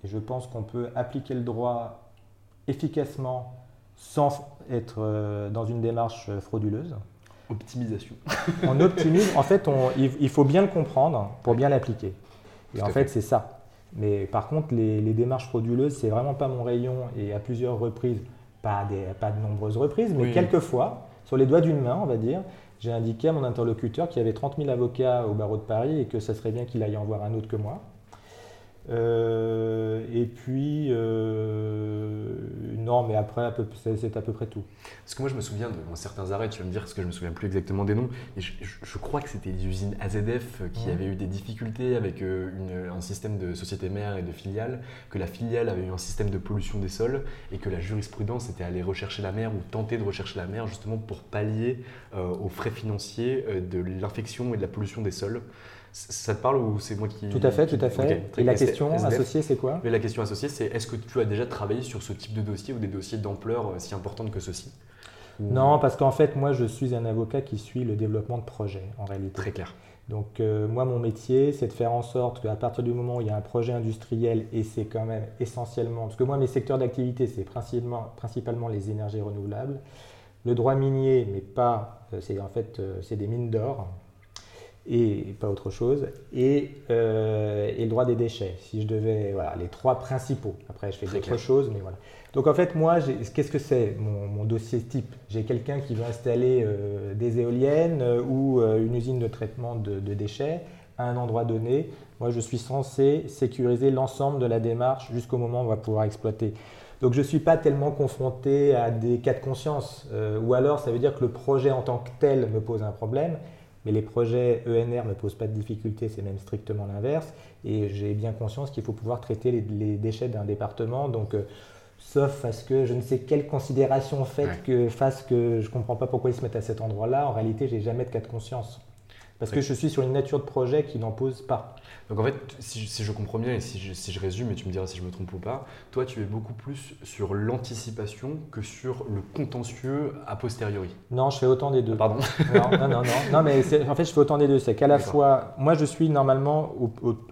et je pense qu'on peut appliquer le droit efficacement sans être euh, dans une démarche frauduleuse. Optimisation. on optimise, en fait, il, faut bien le comprendre pour bien l'appliquer. Et en fait, c'est ça. Mais par contre, les, démarches frauduleuses, c'est vraiment pas mon rayon et à plusieurs reprises, pas, des, pas de nombreuses reprises, mais quelques fois, sur les doigts d'une main, on va dire, j'ai indiqué à mon interlocuteur qu'il y avait 30 000 avocats au barreau de Paris et que ça serait bien qu'il aille en voir un autre que moi. Euh, et puis, euh, non, mais après, c'est à peu près tout. Parce que moi, je me souviens de certains arrêts, tu vas me dire, parce que je me souviens plus exactement des noms, et je, crois que c'était les usines AZF qui avaient eu des difficultés avec euh, un système de société mère et de filiale, que la filiale avait eu un système de pollution des sols, et que la jurisprudence était allée rechercher la mer ou tenter de rechercher la mer justement pour pallier aux frais financiers de l'infection et de la pollution des sols. Ça te parle ou c'est moi qui. Tout à fait, tout à fait. Et la question associée, c'est quoi Mais La question associée, c'est est-ce que tu as déjà travaillé sur ce type de dossier ou des dossiers d'ampleur euh, si importante que ceci Non, parce qu'en fait, moi, je suis un avocat qui suit le développement de projets, en réalité. Très clair. Donc, euh, moi, mon métier, c'est de faire en sorte qu'à partir du moment où il y a un projet industriel, et c'est quand même essentiellement. Parce que moi, mes secteurs d'activité, c'est principalement, principalement les énergies renouvelables. Le droit minier, mais pas. Euh, c'est en fait c'est des mines d'or et pas autre chose, et, euh, et, le droit des déchets. Si je devais, voilà, les trois principaux. Après, je fais d'autres choses, mais voilà. Donc en fait, moi, qu'est-ce que c'est mon, dossier type? J'ai quelqu'un qui veut installer euh, des éoliennes euh, ou une usine de traitement de, de, déchets à un endroit donné. Moi, je suis censé sécuriser l'ensemble de la démarche jusqu'au moment où on va pouvoir exploiter. Donc je ne suis pas tellement confronté à des cas de conscience, ou alors ça veut dire que le projet en tant que tel me pose un problème, mais les projets ENR ne posent pas de difficultés, c'est même strictement l'inverse. Et j'ai bien conscience qu'il faut pouvoir traiter les, déchets d'un département. Donc, euh, sauf à ce que je ne sais quelle considération fait que fasse que je ne comprends pas pourquoi ils se mettent à cet endroit-là. En réalité, j'ai jamais de cas de conscience. Parce que je suis sur une nature de projet qui n'en pose pas. Donc en fait, si je, comprends bien et si je, résume, et tu me diras si je me trompe ou pas, toi tu es beaucoup plus sur l'anticipation que sur le contentieux a posteriori. Non, je fais autant des deux. pardon non, non, non, non, mais en fait je fais autant des deux. C'est qu'à la fois, moi je suis normalement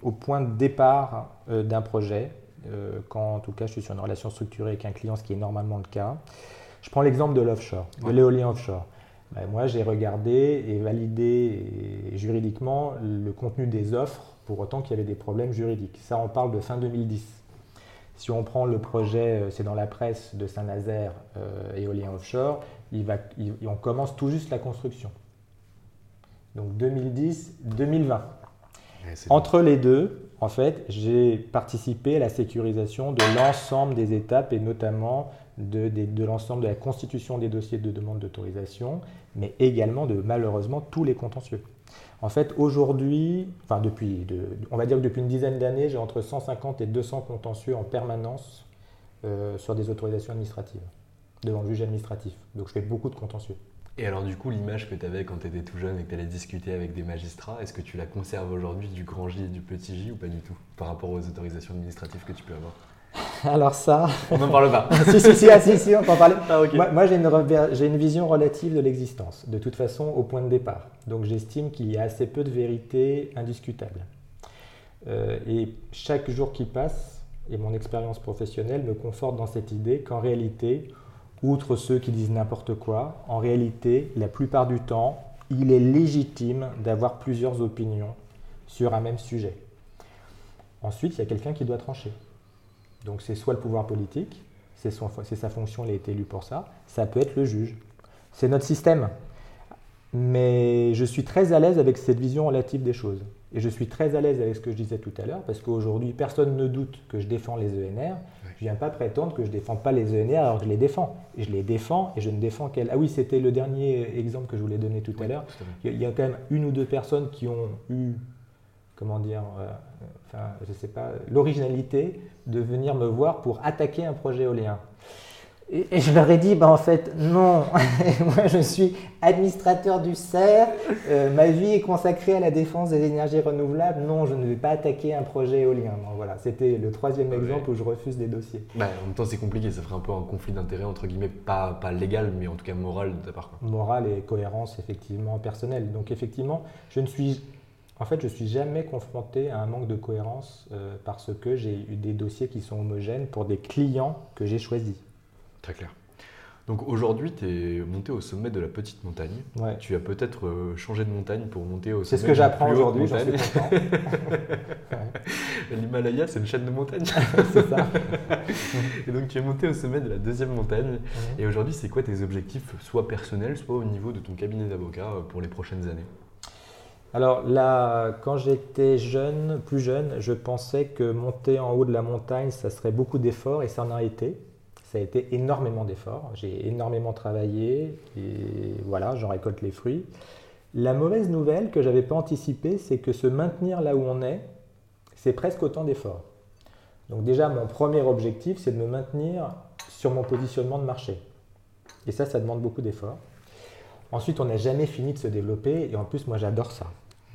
au, point de départ euh, d'un projet, euh, quand en tout cas je suis sur une relation structurée avec un client, ce qui est normalement le cas. Je prends l'exemple de l'offshore, de l'éolien offshore. Ben, moi, j'ai regardé et validé juridiquement le contenu des offres pour autant qu'il y avait des problèmes juridiques. Ça, on parle de fin 2010. Si on prend le projet, euh, c'est dans la presse de Saint-Nazaire euh, éolien offshore, il va, on commence tout juste la construction. Donc 2010-2020. Entre les deux, en fait, j'ai participé à la sécurisation de l'ensemble des étapes et notamment de, l'ensemble de la constitution des dossiers de demande d'autorisation, mais également de malheureusement tous les contentieux. En fait, aujourd'hui, enfin depuis, on va dire que depuis une dizaine d'années, j'ai entre 150 et 200 contentieux en permanence euh, sur des autorisations administratives, devant le juge administratif. Donc je fais beaucoup de contentieux. Et alors du coup, l'image que tu avais quand tu étais tout jeune et que tu allais discuter avec des magistrats, est-ce que tu la conserves aujourd'hui du grand J et du petit J ou pas du tout par rapport aux autorisations administratives que tu peux avoir? Alors ça... On n'en parle pas. si, si, si, ah, si, si, on peut en parler. Ah. Moi, moi, j'ai une, j'ai une vision relative de l'existence, de toute façon au point de départ. Donc j'estime qu'il y a assez peu de vérité indiscutable. Euh, et chaque jour qui passe, et mon expérience professionnelle me conforte dans cette idée qu'en réalité, outre ceux qui disent n'importe quoi, en réalité, la plupart du temps, il est légitime d'avoir plusieurs opinions sur un même sujet. Ensuite, il y a quelqu'un qui doit trancher. Donc c'est soit le pouvoir politique, c'est sa fonction, il a été élu pour ça, ça peut être le juge. C'est notre système. Mais je suis très à l'aise avec cette vision relative des choses. Et je suis très à l'aise avec ce que je disais tout à l'heure, parce qu'aujourd'hui, personne ne doute que je défends les ENR. Je ne viens pas prétendre que je ne défends pas les ENR alors que je les défends. Et je les défends et je ne défends qu'elles. Ah oui, c'était le dernier exemple que je voulais donner tout à l'heure. Il y a quand même une ou deux personnes qui ont eu, comment dire, euh, enfin, je sais pas, l'originalité de venir me voir pour attaquer un projet éolien. Et, je leur ai dit, bah, en fait, non, moi je suis administrateur du CER, euh, ma vie est consacrée à la défense des énergies renouvelables, non, je ne vais pas attaquer un projet éolien. voilà, c'était le troisième exemple où je refuse des dossiers. Bah, en même temps, c'est compliqué, ça ferait un peu un conflit d'intérêts, entre guillemets, pas, pas légal, mais en tout cas moral de ta part. Moral et cohérence, effectivement, personnelle. Donc, effectivement, je ne suis en fait, je ne suis jamais confronté à un manque de cohérence euh, parce que j'ai eu des dossiers qui sont homogènes pour des clients que j'ai choisis. Très clair. Donc aujourd'hui, tu es monté au sommet de la petite montagne. Tu as peut-être euh, changé de montagne pour monter au sommet. C'est ce que j'apprends aujourd'hui, j'en suis L'Himalaya, c'est une chaîne de montagnes. c'est ça. et donc tu es monté au sommet de la deuxième montagne. Et aujourd'hui, c'est quoi tes objectifs, soit personnels, soit au niveau de ton cabinet d'avocat euh, pour les prochaines années? Alors là, quand j'étais jeune, plus jeune, je pensais que monter en haut de la montagne, ça serait beaucoup d'efforts et ça en a été. Ça a été énormément d'efforts. J'ai énormément travaillé et voilà, j'en récolte les fruits. La mauvaise nouvelle que j'avais pas anticipée, c'est que se maintenir là où on est, c'est presque autant d'efforts. Donc déjà, mon premier objectif, c'est de me maintenir sur mon positionnement de marché. Et ça, ça demande beaucoup d'efforts. Ensuite, on n'a jamais fini de se développer et en plus, moi, j'adore ça.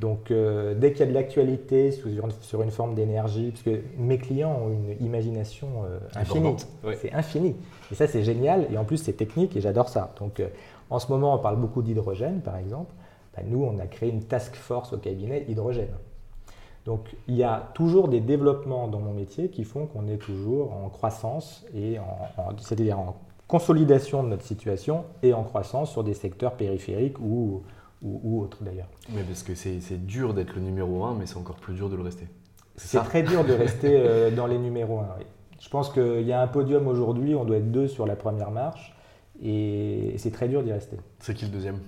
Donc, euh, dès qu'il y a de l'actualité sur, une forme d'énergie, parce que mes clients ont une imagination euh, infinie, c'est infini. Et ça, c'est génial. Et en plus, c'est technique et j'adore ça. Donc, euh, en ce moment, on parle beaucoup d'hydrogène, par exemple. Bah, nous, on a créé une task force au cabinet hydrogène. Donc, il y a toujours des développements dans mon métier qui font qu'on est toujours en croissance et c'est-à-dire en consolidation de notre situation et en croissance sur des secteurs périphériques ou, ou, autres d'ailleurs. Mais parce que c'est dur d'être le numéro un, mais c'est encore plus dur de le rester. C'est très dur de rester euh, dans les numéros 1. Je pense qu'il y a un podium aujourd'hui, on doit être deux sur la première marche, et c'est très dur d'y rester. C'est qui le deuxième?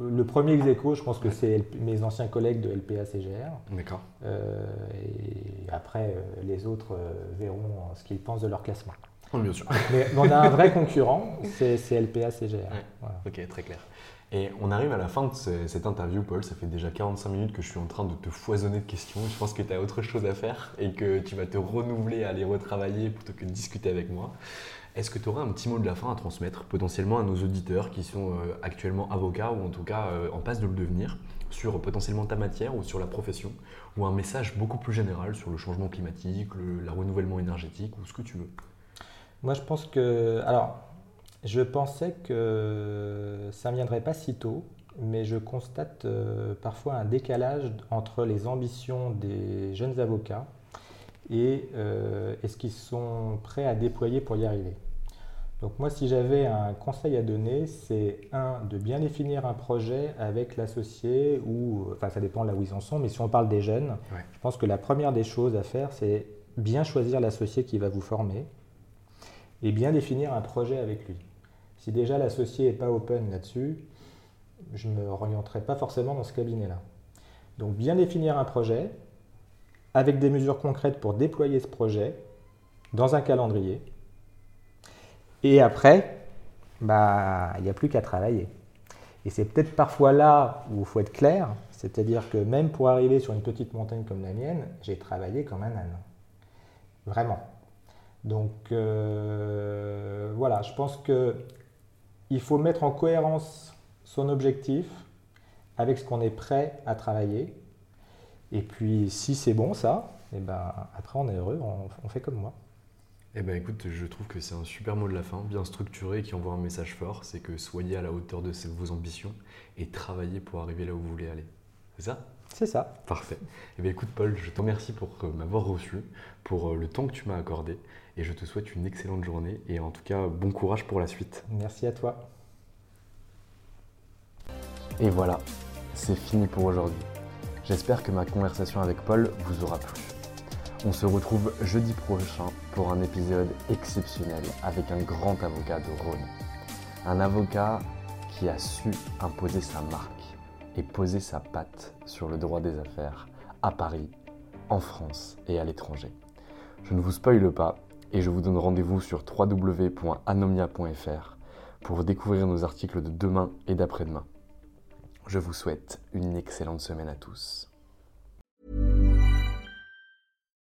Le premier ex je pense que c'est mes anciens collègues de LPA CGR. D'accord. Euh, et après, euh, les autres verront ce qu'ils pensent de leur classement. bien sûr. Mais on a un vrai concurrent, c'est LPA CGR. Ok, très clair. Et on arrive à la fin de cette interview, Paul. Ça fait déjà 45 minutes que je suis en train de te foisonner de questions. Je pense que tu as autre chose à faire et que tu vas te renouveler à les retravailler plutôt que de discuter avec moi. Est-ce que tu auras un petit mot de la fin à transmettre potentiellement à nos auditeurs qui sont euh, actuellement avocats ou en tout cas euh, en passe de le devenir sur potentiellement ta matière ou sur la profession ou un message beaucoup plus général sur le changement climatique, le renouvellement énergétique ou ce que tu veux? Moi je pense que... Alors je pensais que ça ne viendrait pas si tôt, mais je constate euh, parfois un décalage entre les ambitions des jeunes avocats euh, et, ce qu'ils sont prêts à déployer pour y arriver. Donc moi, si j'avais un conseil à donner, c'est un, de bien définir un projet avec l'associé, ou, enfin ça dépend là où ils en sont, mais si on parle des jeunes, je pense que la première des choses à faire, c'est bien choisir l'associé qui va vous former et bien définir un projet avec lui. Si déjà l'associé n'est pas open là-dessus, je ne me orienterai pas forcément dans ce cabinet-là. Donc bien définir un projet avec des mesures concrètes pour déployer ce projet dans un calendrier. Et après, bah, il n'y a plus qu'à travailler. Et c'est peut-être parfois là où il faut être clair, c'est-à-dire que même pour arriver sur une petite montagne comme la mienne, j'ai travaillé comme un âne. Vraiment. Donc euh, voilà, je pense que il faut mettre en cohérence son objectif, avec ce qu'on est prêt à travailler. Et puis, si c'est bon, ça, et ben, après, on est heureux, on, fait comme moi. Eh ben écoute, je trouve que c'est un super mot de la fin, bien structuré, qui envoie un message fort, c'est que soyez à la hauteur de vos ambitions et travaillez pour arriver là où vous voulez aller. C'est ça? C'est ça. Parfait. Eh bien écoute Paul, je te remercie pour euh, m'avoir reçu, pour euh, le temps que tu m'as accordé, et je te souhaite une excellente journée, et en tout cas, bon courage pour la suite. Merci à toi. Et voilà, c'est fini pour aujourd'hui. J'espère que ma conversation avec Paul vous aura plu. On se retrouve jeudi prochain pour un épisode exceptionnel avec un grand avocat de Rhône. Un avocat qui a su imposer sa marque et poser sa patte sur le droit des affaires à Paris, en France et à l'étranger. Je ne vous spoile pas et je vous donne rendez-vous sur www.anomia.fr pour découvrir nos articles de demain et d'après-demain. Je vous souhaite une excellente semaine à tous.